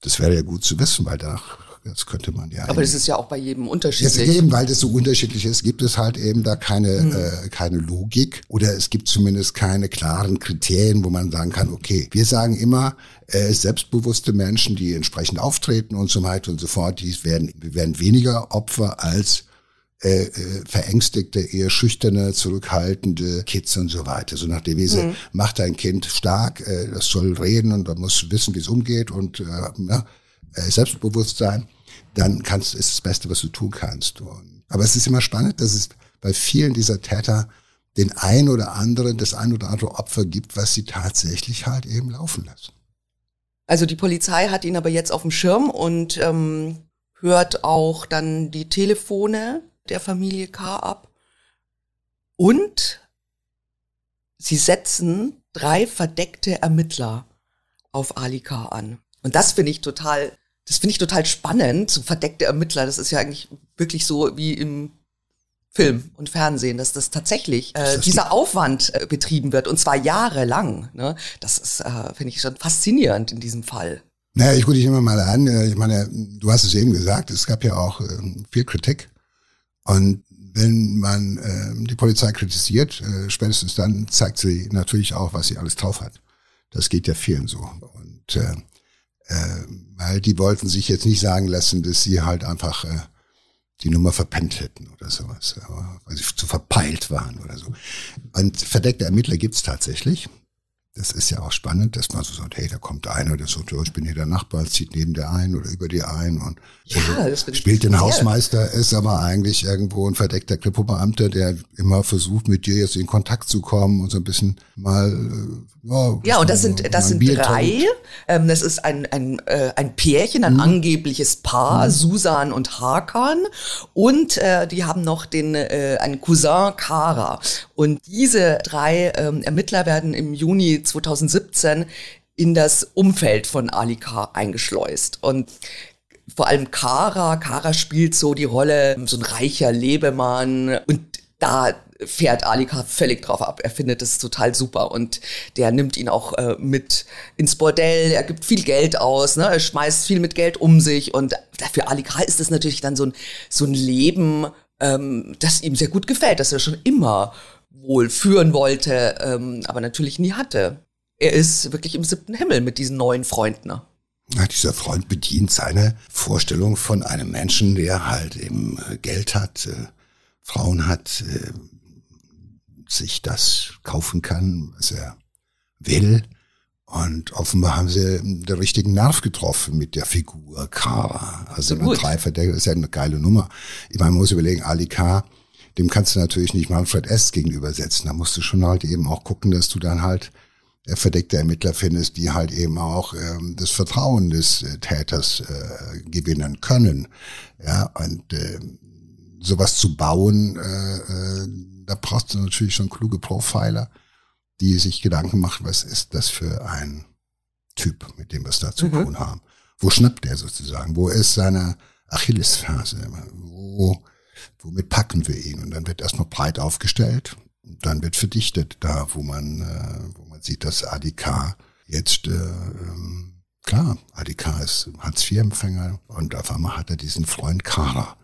Das wäre ja gut zu wissen, weil da das könnte man ja. Aber das ist ja auch bei jedem unterschiedlich. Jetzt eben, weil das so unterschiedlich ist, gibt es halt eben da keine, mhm. äh, keine Logik oder es gibt zumindest keine klaren Kriterien, wo man sagen kann, okay, wir sagen immer, äh, selbstbewusste Menschen, die entsprechend auftreten und so weiter und so fort, die werden, werden weniger Opfer als äh, äh, verängstigte, eher schüchterne, zurückhaltende Kids und so weiter. So nach der Devise, mhm. macht dein Kind stark, äh, das soll reden und man muss wissen, wie es umgeht und äh, ja, Selbstbewusstsein, dann kannst, ist das Beste, was du tun kannst. Und, aber es ist immer spannend, dass es bei vielen dieser Täter den ein oder anderen, das ein oder andere Opfer gibt, was sie tatsächlich halt eben laufen lassen. Also die Polizei hat ihn aber jetzt auf dem Schirm und ähm, hört auch dann die Telefone der Familie K ab. Und sie setzen drei verdeckte Ermittler auf Ali K an. Und das finde ich total das finde ich total spannend, so verdeckte Ermittler. Das ist ja eigentlich wirklich so wie im Film und Fernsehen, dass das tatsächlich äh, dieser Aufwand äh, betrieben wird und zwar jahrelang. Ne? Das ist, äh, finde ich schon faszinierend in diesem Fall. Naja, ich gucke dich immer mal an. Äh, ich meine, du hast es eben gesagt, es gab ja auch äh, viel Kritik. Und wenn man äh, die Polizei kritisiert, äh, spätestens dann zeigt sie natürlich auch, was sie alles drauf hat. Das geht ja vielen so. Und äh, weil die wollten sich jetzt nicht sagen lassen, dass sie halt einfach äh, die Nummer verpennt hätten oder sowas, weil sie zu verpeilt waren oder so. Und verdeckte Ermittler gibt's tatsächlich das ist ja auch spannend, dass man so sagt, hey, da kommt einer, der sagt, ich bin hier der Nachbar, zieht neben dir ein oder über dir ein und ja, also, spielt den Hausmeister, ist aber eigentlich irgendwo ein verdeckter Kripo-Beamter, der immer versucht, mit dir jetzt in Kontakt zu kommen und so ein bisschen mal, äh, ja. Ja, und das sind, das sind drei, ähm, das ist ein, ein, äh, ein Pärchen, ein mhm. angebliches Paar, mhm. Susan und Hakan und äh, die haben noch den, äh, einen Cousin Kara und diese drei ähm, Ermittler werden im Juni 2017 in das Umfeld von Ali K. eingeschleust. Und vor allem Kara, Kara spielt so die Rolle, so ein reicher Lebemann. Und da fährt Ali K. völlig drauf ab. Er findet es total super und der nimmt ihn auch äh, mit ins Bordell. Er gibt viel Geld aus, ne? er schmeißt viel mit Geld um sich und für Ali K. ist das natürlich dann so ein, so ein Leben, ähm, das ihm sehr gut gefällt, dass er schon immer wohl führen wollte, ähm, aber natürlich nie hatte. Er ist wirklich im siebten Himmel mit diesen neuen Freunden. Ja, dieser Freund bedient seine Vorstellung von einem Menschen, der halt eben äh, Geld hat, äh, Frauen hat, äh, sich das kaufen kann, was er will. Und offenbar haben sie den richtigen Nerv getroffen mit der Figur Kara. Also eine Dreiverdeckel ist ja eine geile Nummer. Ich meine, man muss überlegen, Ali K dem kannst du natürlich nicht Manfred S. gegenübersetzen. Da musst du schon halt eben auch gucken, dass du dann halt äh, verdeckte Ermittler findest, die halt eben auch ähm, das Vertrauen des äh, Täters äh, gewinnen können. Ja, und äh, sowas zu bauen, äh, äh, da brauchst du natürlich schon kluge Profiler, die sich Gedanken machen, was ist das für ein Typ, mit dem wir es da zu mhm. tun haben. Wo schnappt er sozusagen? Wo ist seine Achillesferse? Wo womit packen wir ihn? Und dann wird erstmal breit aufgestellt, dann wird verdichtet, da wo man, äh, wo man sieht, dass ADK jetzt, äh, ähm, klar, ADK ist Hartz-IV-Empfänger und auf einmal hat er diesen Freund Kara.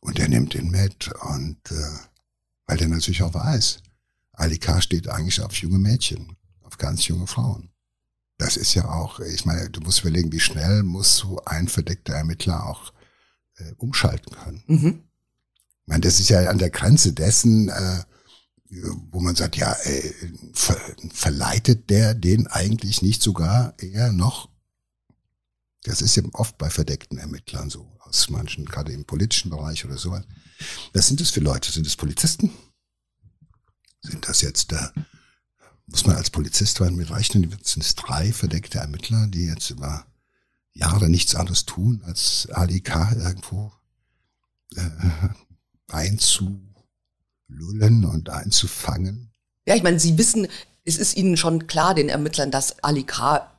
Und er nimmt ihn mit und äh, weil der natürlich auch weiß, ADK steht eigentlich auf junge Mädchen, auf ganz junge Frauen. Das ist ja auch, ich meine, du musst überlegen, wie schnell muss so ein verdeckter Ermittler auch äh, umschalten können. Mhm. Ich meine, das ist ja an der Grenze dessen, äh, wo man sagt, ja, äh, ver verleitet der den eigentlich nicht sogar eher noch Das ist eben oft bei verdeckten Ermittlern so, aus manchen, gerade im politischen Bereich oder sowas. Was sind das für Leute? Sind das Polizisten? Sind das jetzt, äh, muss man als Polizist mit rechnen, sind es drei verdeckte Ermittler, die jetzt über Jahre nichts anderes tun, als Ali K. irgendwo äh, einzulullen und einzufangen? Ja, ich meine, Sie wissen, es ist Ihnen schon klar, den Ermittlern, dass Ali K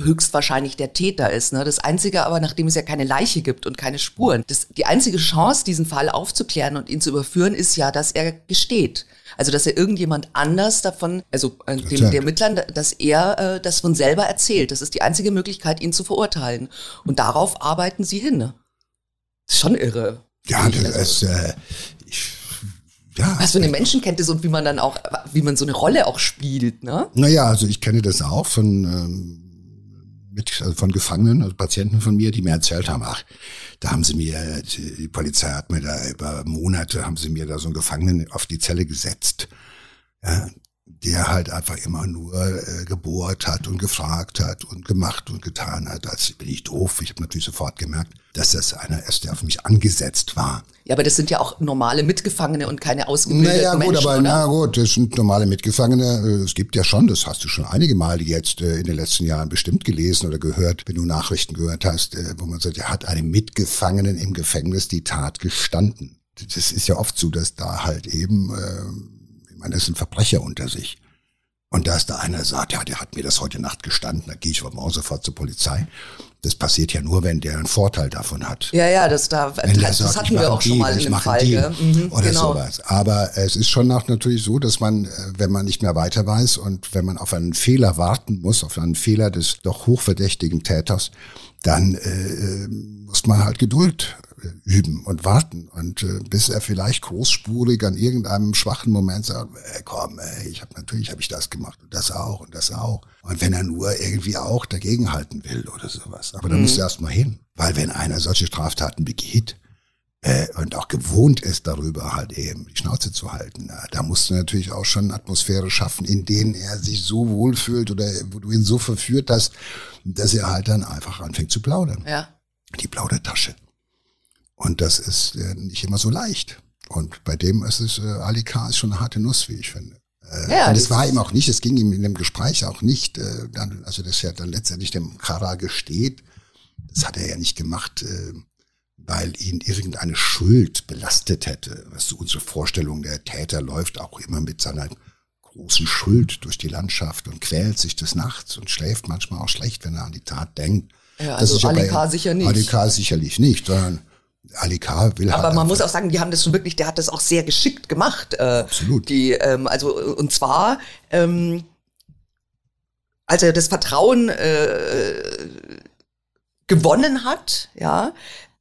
höchstwahrscheinlich der Täter ist. Ne? Das Einzige aber, nachdem es ja keine Leiche gibt und keine Spuren, das, die einzige Chance, diesen Fall aufzuklären und ihn zu überführen, ist ja, dass er gesteht. Also, dass er irgendjemand anders davon, also äh, dem, den Ermittlern, dass er äh, das von selber erzählt. Das ist die einzige Möglichkeit, ihn zu verurteilen. Und darauf arbeiten sie hin. Ne? Das ist schon irre. Ja, das ist, äh, ich ja. Was für eine Menschenkenntnis und wie man dann auch, wie man so eine Rolle auch spielt, ne? Naja, also ich kenne das auch von ähm, mit, also von Gefangenen, also Patienten von mir, die mir erzählt haben, ach, da haben sie mir, die Polizei hat mir da über Monate, haben sie mir da so einen Gefangenen auf die Zelle gesetzt. Ja, der halt einfach immer nur äh, gebohrt hat und gefragt hat und gemacht und getan hat. Als bin ich doof. Ich habe natürlich sofort gemerkt, dass das einer ist, der auf mich angesetzt war. Ja, aber das sind ja auch normale Mitgefangene und keine ausgebildeten naja, gut, Menschen, aber na gut, das sind normale Mitgefangene. Äh, es gibt ja schon, das hast du schon einige Male jetzt äh, in den letzten Jahren bestimmt gelesen oder gehört, wenn du Nachrichten gehört hast, äh, wo man sagt, er hat einem Mitgefangenen im Gefängnis die Tat gestanden. Das ist ja oft so, dass da halt eben äh, meine, das sind Verbrecher unter sich. Und da ist da einer sagt, ja, der hat mir das heute Nacht gestanden, da gehe ich aber morgen sofort zur Polizei. Das passiert ja nur, wenn der einen Vorteil davon hat. Ja, ja, das da, das, das hatten wir auch schon mal in dem Fall. Mhm, oder genau. sowas. Aber es ist schon nach natürlich so, dass man, äh, wenn man nicht mehr weiter weiß und wenn man auf einen Fehler warten muss, auf einen Fehler des doch hochverdächtigen Täters, dann äh, äh muss man halt Geduld üben und warten und äh, bis er vielleicht großspurig an irgendeinem schwachen Moment sagt, ey, komm, ey, ich habe natürlich habe ich das gemacht und das auch und das auch. Und wenn er nur irgendwie auch dagegenhalten will oder sowas, aber dann mhm. muss er erst mal hin, weil wenn einer solche Straftaten begeht, äh, und auch gewohnt ist, darüber halt eben die Schnauze zu halten. Da musst du natürlich auch schon Atmosphäre schaffen, in denen er sich so wohlfühlt oder wo du ihn so verführt hast, dass er halt dann einfach anfängt zu plaudern. Ja. Die Plaudertasche. Und das ist äh, nicht immer so leicht. Und bei dem ist es, äh, Ali K. ist schon eine harte Nuss, wie ich finde. Äh, ja, und es war ihm auch nicht, es ging ihm in dem Gespräch auch nicht, äh, dann, also das ja dann letztendlich dem Kara gesteht. Das hat er ja nicht gemacht, äh, weil ihn irgendeine Schuld belastet hätte. Was so unsere Vorstellung, der Täter läuft auch immer mit seiner großen Schuld durch die Landschaft und quält sich des Nachts und schläft manchmal auch schlecht, wenn er an die Tat denkt. Ja, also Ali K. sicher nicht. Ali K. sicherlich nicht, sondern Ali K. will Aber halt man muss auch sagen, die haben das schon wirklich, der hat das auch sehr geschickt gemacht. Äh, Absolut. Die, ähm, also und zwar, ähm, als er das Vertrauen äh, gewonnen hat, ja,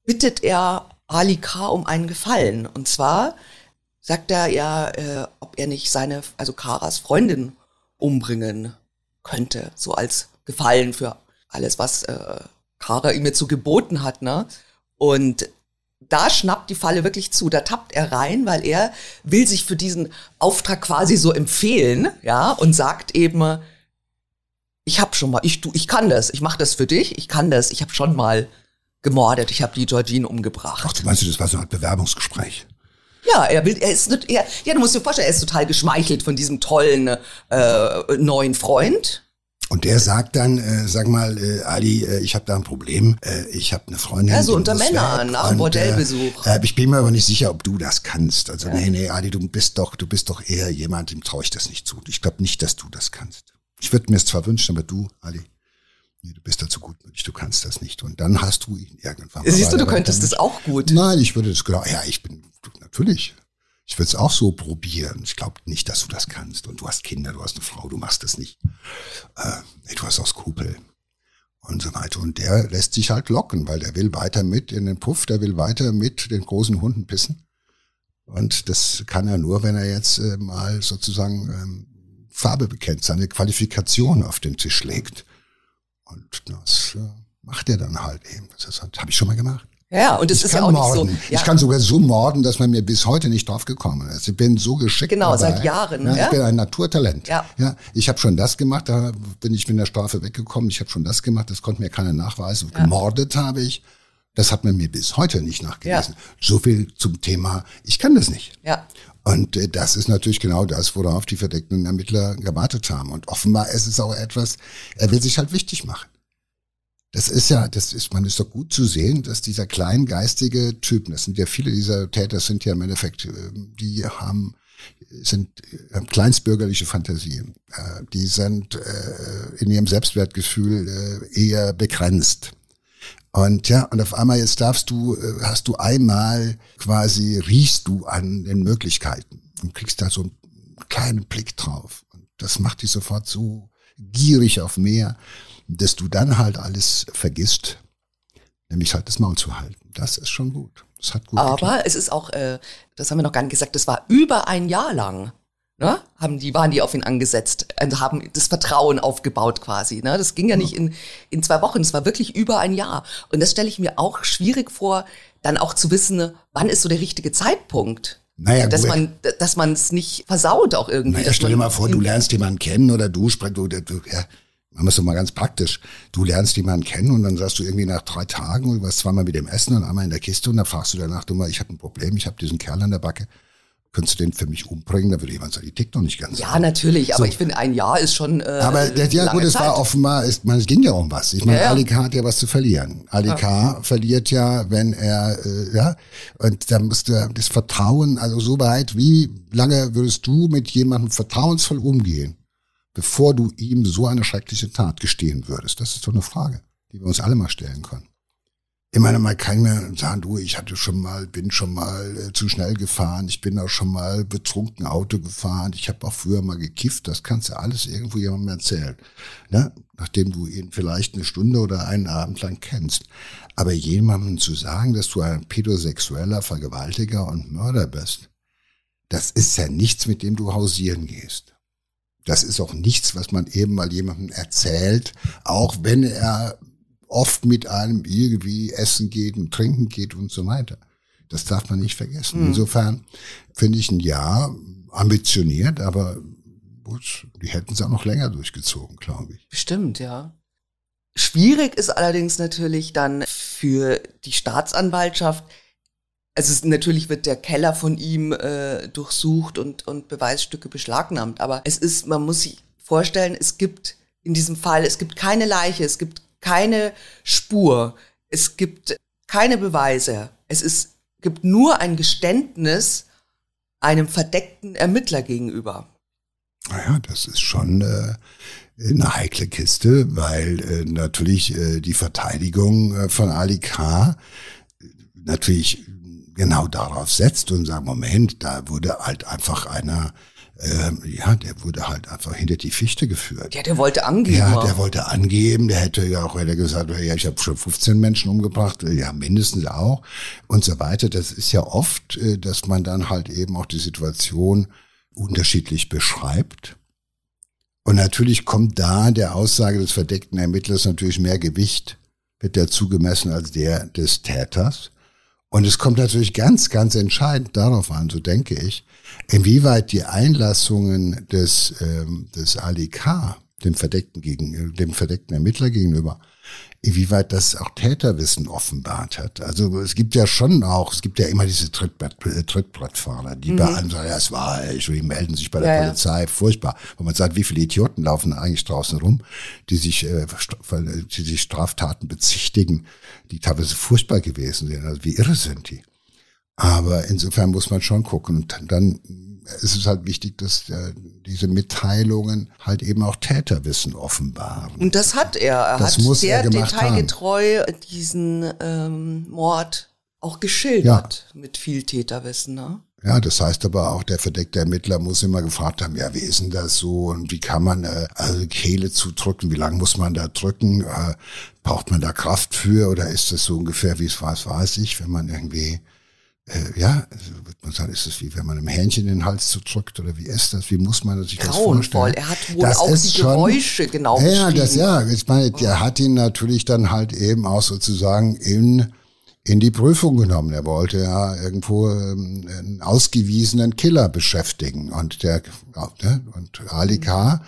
bittet er Ali K. um einen Gefallen. Und zwar sagt er ja, äh, ob er nicht seine, also Karas Freundin umbringen könnte, so als Gefallen für alles, was äh, Kara ihm jetzt so geboten hat, ne? Und da schnappt die Falle wirklich zu. Da tappt er rein, weil er will sich für diesen Auftrag quasi so empfehlen, ja, und sagt eben, ich hab schon mal, ich du, ich kann das, ich mach das für dich, ich kann das, ich habe schon mal gemordet, ich habe die Georgine umgebracht. Ach, du meinst, das war so ein Bewerbungsgespräch? Ja, er will, er ist, er, ja, du musst dir vorstellen, er ist total geschmeichelt von diesem tollen äh, neuen Freund, und der sagt dann, äh, sag mal, äh, Ali, äh, ich habe da ein Problem. Äh, ich habe eine Freundin. Ja, so unter Männern, nach dem Bordellbesuch. Äh, ich bin mir aber nicht sicher, ob du das kannst. Also ja. nee, nee, Ali, du bist doch, du bist doch eher jemand, dem traue ich das nicht zu. Ich glaube nicht, dass du das kannst. Ich würde mir es zwar wünschen, aber du, Ali, nee, du bist dazu gutmütig, du kannst das nicht. Und dann hast du ihn irgendwann. Siehst du, du könntest das auch gut. Nein, ich würde das genau. Ja, ich bin natürlich. Ich würde es auch so probieren. Ich glaube nicht, dass du das kannst. Und du hast Kinder, du hast eine Frau, du machst das nicht. Äh, nee, du hast auch Skrupel. Und so weiter. Und der lässt sich halt locken, weil der will weiter mit in den Puff, der will weiter mit den großen Hunden pissen. Und das kann er nur, wenn er jetzt äh, mal sozusagen ähm, Farbe bekennt, seine Qualifikation auf den Tisch legt. Und das äh, macht er dann halt eben. Das habe ich schon mal gemacht. Ja, und es ist ja auch morden. nicht so. Ja. Ich kann sogar so morden, dass man mir bis heute nicht drauf gekommen ist. Ich bin so geschickt. Genau, dabei. seit Jahren, Ja, ja. Ich bin ein Naturtalent. Ja. Ja, ich habe schon das gemacht, da bin ich mit der Strafe weggekommen. Ich habe schon das gemacht, das konnte mir keiner nachweisen. Ja. Gemordet habe ich. Das hat man mir bis heute nicht nachgewiesen. So viel zum Thema, ich kann das nicht. ja. Und äh, das ist natürlich genau das, worauf die verdeckten Ermittler gewartet haben. Und offenbar ist es auch etwas, er will sich halt wichtig machen. Das ist ja, das ist, man ist doch gut zu sehen, dass dieser kleingeistige Typen, das sind ja viele dieser Täter, sind ja im Endeffekt, äh, die haben, sind äh, kleinstbürgerliche Fantasien. Die sind in ihrem Selbstwertgefühl eher begrenzt. Und ja, und auf einmal jetzt darfst du, äh, hast du einmal quasi, riechst du an den Möglichkeiten und kriegst da so einen kleinen Blick drauf. Und das macht dich sofort so gierig auf mehr, dass du dann halt alles vergisst, nämlich halt das Maul zu halten. Das ist schon gut. Das hat gut geklappt. Aber es ist auch, äh, das haben wir noch gar nicht gesagt, das war über ein Jahr lang. Ne? Haben die, waren die auf ihn angesetzt und haben das Vertrauen aufgebaut quasi. Ne? Das ging ja nicht in, in zwei Wochen, es war wirklich über ein Jahr. Und das stelle ich mir auch schwierig vor, dann auch zu wissen, wann ist so der richtige Zeitpunkt. Naja, dass gut. man, dass man es nicht versaut auch irgendwie. Naja, stell dir mal vor, du lernst jemanden kennen oder du sprichst, du, du, ja, machen wir es doch mal ganz praktisch. Du lernst jemanden kennen und dann sagst du irgendwie nach drei Tagen, du warst zweimal mit dem Essen und einmal in der Kiste und dann fragst du danach, du mal, ich habe ein Problem, ich habe diesen Kerl an der Backe. Könntest du den für mich umbringen? Da würde jemand sagen, die tickt doch nicht ganz. Ja, natürlich, aber So. ich finde, ein Jahr ist schon. Äh, Aber der, ja gut, es war offenbar, es, man, es ging ja um was. Ich meine, Ja, ja. Ali K. hat ja was zu verlieren. Ali K. verliert ja, wenn er, äh, ja, und da musst du das Vertrauen, also so weit, wie lange würdest du mit jemandem vertrauensvoll umgehen, bevor du ihm so eine schreckliche Tat gestehen würdest? Das ist doch eine Frage, die wir uns alle mal stellen können. Ich meine, man kann mir sagen, du, ich hatte schon mal, bin schon mal äh, zu schnell gefahren, ich bin auch schon mal betrunken Auto gefahren, ich habe auch früher mal gekifft, das kannst du alles irgendwo jemandem erzählen, ne? nachdem du ihn vielleicht eine Stunde oder einen Abend lang kennst. Aber jemandem zu sagen, dass du ein pädosexueller Vergewaltiger und Mörder bist, das ist ja nichts, mit dem du hausieren gehst. Das ist auch nichts, was man eben mal jemandem erzählt, auch wenn er oft mit einem irgendwie essen geht und trinken geht und so weiter. Das darf man nicht vergessen. Insofern finde ich ein Ja ambitioniert, aber gut, die hätten es auch noch länger durchgezogen, glaube ich. Bestimmt, ja. Schwierig ist allerdings natürlich dann für die Staatsanwaltschaft. Also es, natürlich wird der Keller von ihm äh, durchsucht und, und Beweisstücke beschlagnahmt. Aber es ist, man muss sich vorstellen, es gibt in diesem Fall, es gibt keine Leiche, es gibt keine Spur, es gibt keine Beweise. Es ist, gibt nur ein Geständnis einem verdeckten Ermittler gegenüber. Naja, das ist schon äh, eine heikle Kiste, weil äh, natürlich äh, die Verteidigung äh, von Ali K. natürlich genau darauf setzt und sagt, Moment, da wurde halt einfach einer, ähm, ja, der wurde halt einfach hinter die Fichte geführt. Ja, der wollte angeben. Ja, der wollte angeben, der hätte ja auch hätte gesagt, ja, ich habe schon 15 Menschen umgebracht, ja, mindestens auch und so weiter. Das ist ja oft, äh, dass man dann halt eben auch die Situation unterschiedlich beschreibt. Und natürlich kommt da der Aussage des verdeckten Ermittlers natürlich mehr Gewicht, wird der zugemessen als der des Täters. Und es kommt natürlich ganz, ganz entscheidend darauf an, so denke ich, inwieweit die Einlassungen des, ähm, des Ali K., dem verdeckten, gegen, dem verdeckten Ermittler gegenüber, inwieweit das auch Täterwissen offenbart hat. Also es gibt ja schon auch, es gibt ja immer diese Trittbrett, äh, Trittbrettfahrer, die bei einem sagen, ja, es war, ich, die melden sich bei der Ja, ja. Polizei, furchtbar. Wo man sagt, wie viele Idioten laufen eigentlich draußen rum, die sich, äh, die sich Straftaten bezichtigen, die teilweise furchtbar gewesen sind. Also wie irre sind die? Aber insofern muss man schon gucken. Und dann ist es halt wichtig, dass äh, diese Mitteilungen halt eben auch Täterwissen offenbaren. Und das hat er. Er Das hat muss sehr er detailgetreu diesen ähm, Mord auch geschildert mit viel Täterwissen. Ne? Ja, das heißt aber auch, der verdeckte Ermittler muss immer gefragt haben, ja, wie ist denn das so und wie kann man äh, also Kehle zudrücken, wie lange muss man da drücken, äh, braucht man da Kraft für oder ist das so ungefähr, wie es was weiß ich, wenn man irgendwie, äh, ja, also wird man sagen, ist das wie wenn man einem Hähnchen den Hals zudrückt oder wie ist das, wie muss man sich das vorstellen? Er hat wohl Das auch die schon- Geräusche genau ja, das ja. Ich meine, der hat ihn natürlich dann halt eben auch sozusagen in in die Prüfung genommen. Er wollte ja irgendwo ähm, einen ausgewiesenen Killer beschäftigen. Und der ne, und Ali K.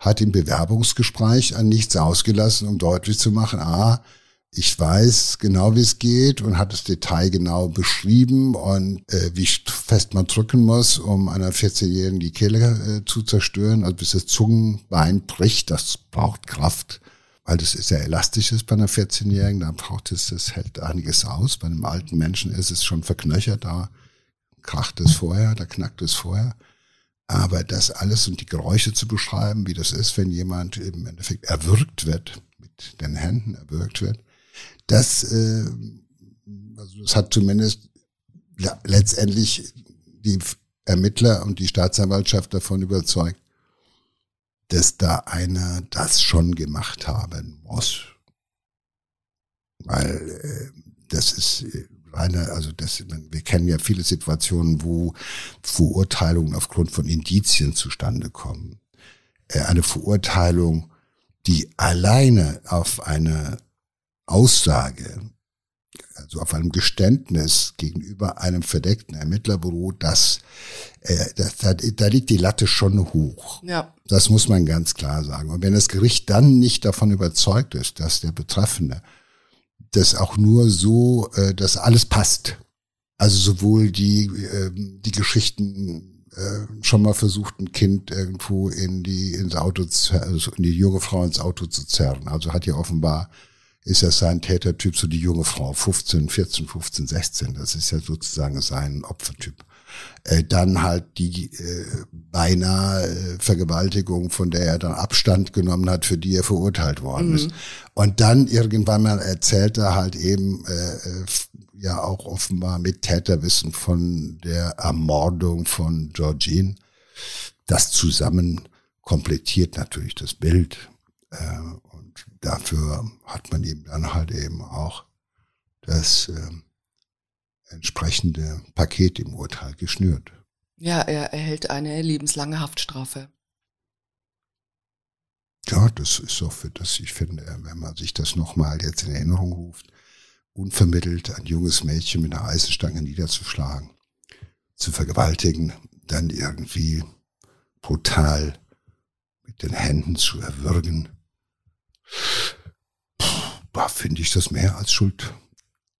hat im Bewerbungsgespräch an nichts ausgelassen, um deutlich zu machen, ah, ich weiß genau, wie es geht und hat das Detail genau beschrieben und äh, wie fest man drücken muss, um einer 14-Jährigen die Kehle äh, zu zerstören, also bis das Zungenbein bricht, das braucht Kraft weil das ist sehr elastisch ist bei einer 14-Jährigen, da braucht es, das hält einiges aus. Bei einem alten Menschen ist es schon verknöchert, da kracht es vorher, da knackt es vorher. Aber das alles und die Geräusche zu beschreiben, wie das ist, wenn jemand im Endeffekt erwürgt wird, mit den Händen erwürgt wird, das, äh, also das hat zumindest ja, letztendlich die Ermittler und die Staatsanwaltschaft davon überzeugt, dass da einer das schon gemacht haben muss. Weil äh, das ist eine, also das, wir kennen ja viele Situationen, wo Verurteilungen aufgrund von Indizien zustande kommen. Äh, eine Verurteilung, die alleine auf eine Aussage also auf einem Geständnis gegenüber einem verdeckten Ermittlerbüro, das, äh, das da, da liegt die Latte schon hoch. Ja. Das muss man ganz klar sagen. Und wenn das Gericht dann nicht davon überzeugt ist, dass der Betreffende das auch nur so, äh, dass alles passt. Also sowohl die, äh, die Geschichten äh, schon mal versucht, ein Kind irgendwo in die ins Auto, zu, also in die junge Frau ins Auto zu zerren. Also hat ja offenbar ist er sein Tätertyp, so die junge Frau, 15, 14, 15, 16. Das ist ja sozusagen sein Opfertyp. Äh, dann halt die äh, beinahe äh, Vergewaltigung, von der er dann Abstand genommen hat, für die er verurteilt worden mhm. ist. Und dann irgendwann mal erzählt er halt eben äh, ja auch offenbar mit Täterwissen von der Ermordung von Georgine. Das zusammen komplettiert natürlich das Bild. Äh, dafür hat man ihm dann halt eben auch das äh, entsprechende Paket im Urteil geschnürt. Ja, er erhält eine lebenslange Haftstrafe. Ja, das ist so für das, ich finde, wenn man sich das nochmal jetzt in Erinnerung ruft, unvermittelt ein junges Mädchen mit einer Eisenstange niederzuschlagen, zu vergewaltigen, dann irgendwie brutal mit den Händen zu erwürgen, da finde ich das mehr als Schuld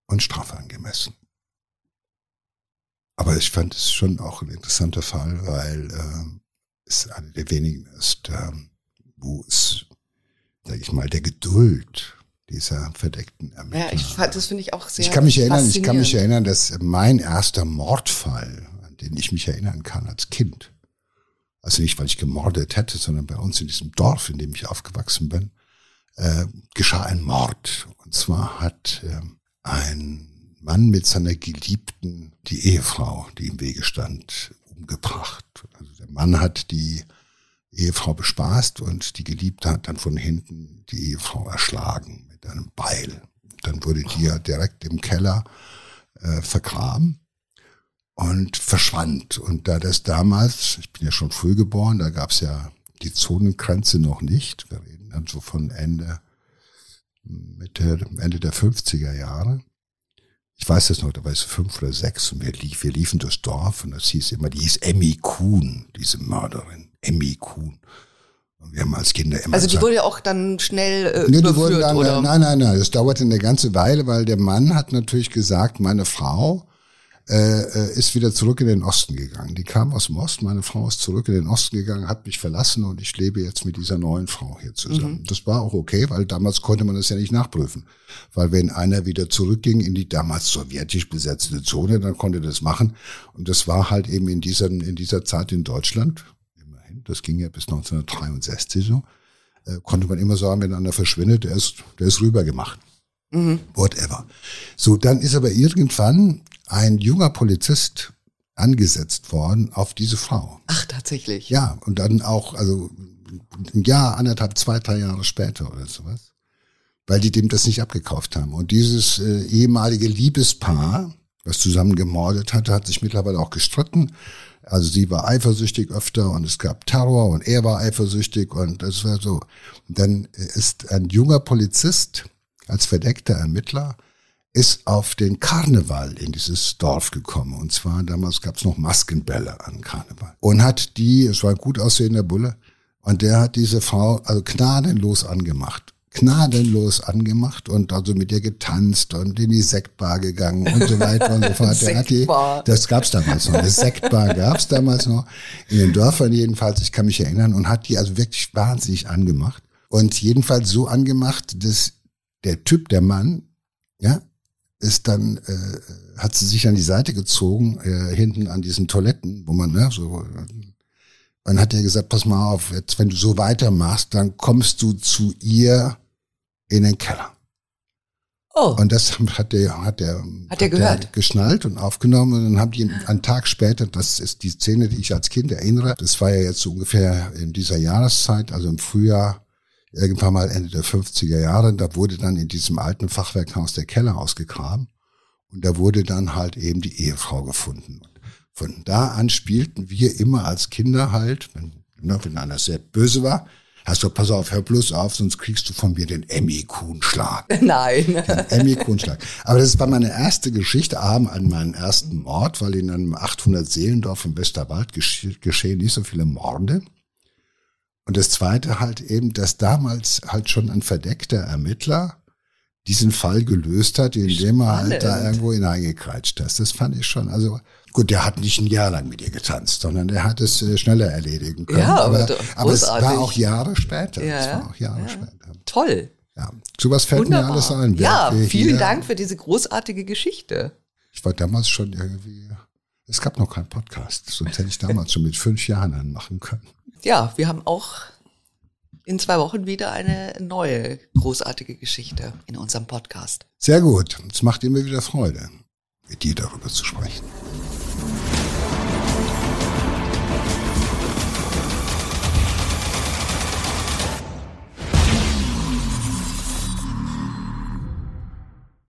und Strafe angemessen. Aber ich fand es schon auch ein interessanter Fall, weil äh, es einer der wenigen ist, äh, wo es, sage ich mal, der Geduld dieser verdeckten Ermittler. Ja, ich das finde ich auch sehr. Ich kann mich erinnern, ich kann mich erinnern, dass mein erster Mordfall, an den ich mich erinnern kann als Kind, also nicht, weil ich gemordet hätte, sondern bei uns in diesem Dorf, in dem ich aufgewachsen bin, äh, geschah ein Mord. Und zwar hat äh, ein Mann mit seiner Geliebten die Ehefrau, die im Wege stand, umgebracht. Also der Mann hat die Ehefrau bespaßt und die Geliebte hat dann von hinten die Ehefrau erschlagen mit einem Beil. Dann wurde die ja direkt im Keller äh, vergraben und verschwand. Und da das damals, ich bin ja schon früh geboren, da gab es ja die Zonengrenze noch nicht. Wir dann so von Ende, Mitte, Ende der 50er Jahre. Ich weiß das noch, da war es fünf oder sechs und wir, lief, wir liefen durchs Dorf und das hieß immer, die hieß Emmy Kuhn, diese Mörderin. Emmy Kuhn. Und wir haben als Kinder immer Also die gesagt, wurde ja auch dann schnell äh, nee, die wurden dann, oder? Nein, nein, nein, das dauerte eine ganze Weile, weil der Mann hat natürlich gesagt, meine Frau äh, äh, ist wieder zurück in den Osten gegangen. Die kam aus dem Osten, meine Frau ist zurück in den Osten gegangen, hat mich verlassen und ich lebe jetzt mit dieser neuen Frau hier zusammen. Mhm. Das war auch okay, weil damals konnte man das ja nicht nachprüfen. Weil wenn einer wieder zurückging in die damals sowjetisch besetzte Zone, dann konnte das machen. Und das war halt eben in dieser, in dieser Zeit in Deutschland, immerhin, das ging ja bis 1963 so, äh, konnte man immer sagen, wenn einer verschwindet, der ist, der ist rübergemacht. Mhm. Whatever. So, dann ist aber irgendwann ein junger Polizist angesetzt worden auf diese Frau. Ach, tatsächlich. Ja, und dann auch, also ein Jahr, anderthalb, zwei, drei Jahre später oder sowas. Weil die dem das nicht abgekauft haben. Und dieses äh, ehemalige Liebespaar, was zusammen gemordet hatte, hat sich mittlerweile auch gestritten. Also sie war eifersüchtig öfter und es gab Terror und er war eifersüchtig und das war so. Und dann ist ein junger Polizist als verdeckter Ermittler ist auf den Karneval in dieses Dorf gekommen. Und zwar damals gab es noch Maskenbälle an Karneval. Und hat die, es war ein gut aussehender Bulle, und der hat diese Frau also gnadenlos angemacht. Gnadenlos angemacht und also mit ihr getanzt und in die Sektbar gegangen und so weiter und so [LAUGHS] fort. Der hat die, das gab's damals noch. Eine Sektbar gab's damals noch. In den Dörfern jedenfalls, ich kann mich erinnern, und hat die also wirklich wahnsinnig angemacht. Und jedenfalls so angemacht, dass der Typ, der Mann, ja, ist dann, äh, hat sie sich an die Seite gezogen, äh, hinten an diesen Toiletten, wo man, ne, so, dann hat er gesagt, pass mal auf, jetzt, wenn du so weitermachst, dann kommst du zu ihr in den Keller. Oh. Und das hat der, hat der, hat der gehört? Der geschnallt und aufgenommen und dann haben die einen Tag später, das ist die Szene, die ich als Kind erinnere, das war ja jetzt so ungefähr in dieser Jahreszeit, also im Frühjahr, irgendwann mal Ende der 50er Jahre, da wurde dann in diesem alten Fachwerkhaus der Keller ausgegraben und da wurde dann halt eben die Ehefrau gefunden. Von da an spielten wir immer als Kinder halt, wenn, ne, wenn einer sehr böse war, hast du, pass auf, hör bloß auf, sonst kriegst du von mir den Emmy-Kuhnschlag. [LAUGHS] Nein. Den Emmy-Kuhnschlag. Aber das war meine erste Geschichte, abend an meinen ersten Mord, weil in einem 800 Seelendorf im Westerwald geschehen nicht so viele Morde. Und das zweite halt eben, dass damals halt schon ein verdeckter Ermittler diesen Fall gelöst hat, indem er halt da irgendwo hineingekreitscht hat. Das fand ich schon, also gut, der hat nicht ein Jahr lang mit ihr getanzt, sondern der hat es äh, schneller erledigen können. Ja, aber, aber, aber es war auch Jahre später. Ja, es war auch Jahre ja. später. Toll. Ja, sowas fällt Wunderbar. mir alles ein. Ja, vielen Dank für diese großartige Geschichte. Ich war damals schon irgendwie, es gab noch keinen Podcast, sonst hätte ich damals schon mit fünf Jahren anmachen können ja, wir haben auch in zwei Wochen wieder eine neue großartige Geschichte in unserem Podcast. Sehr gut. Es macht immer wieder Freude, mit dir darüber zu sprechen.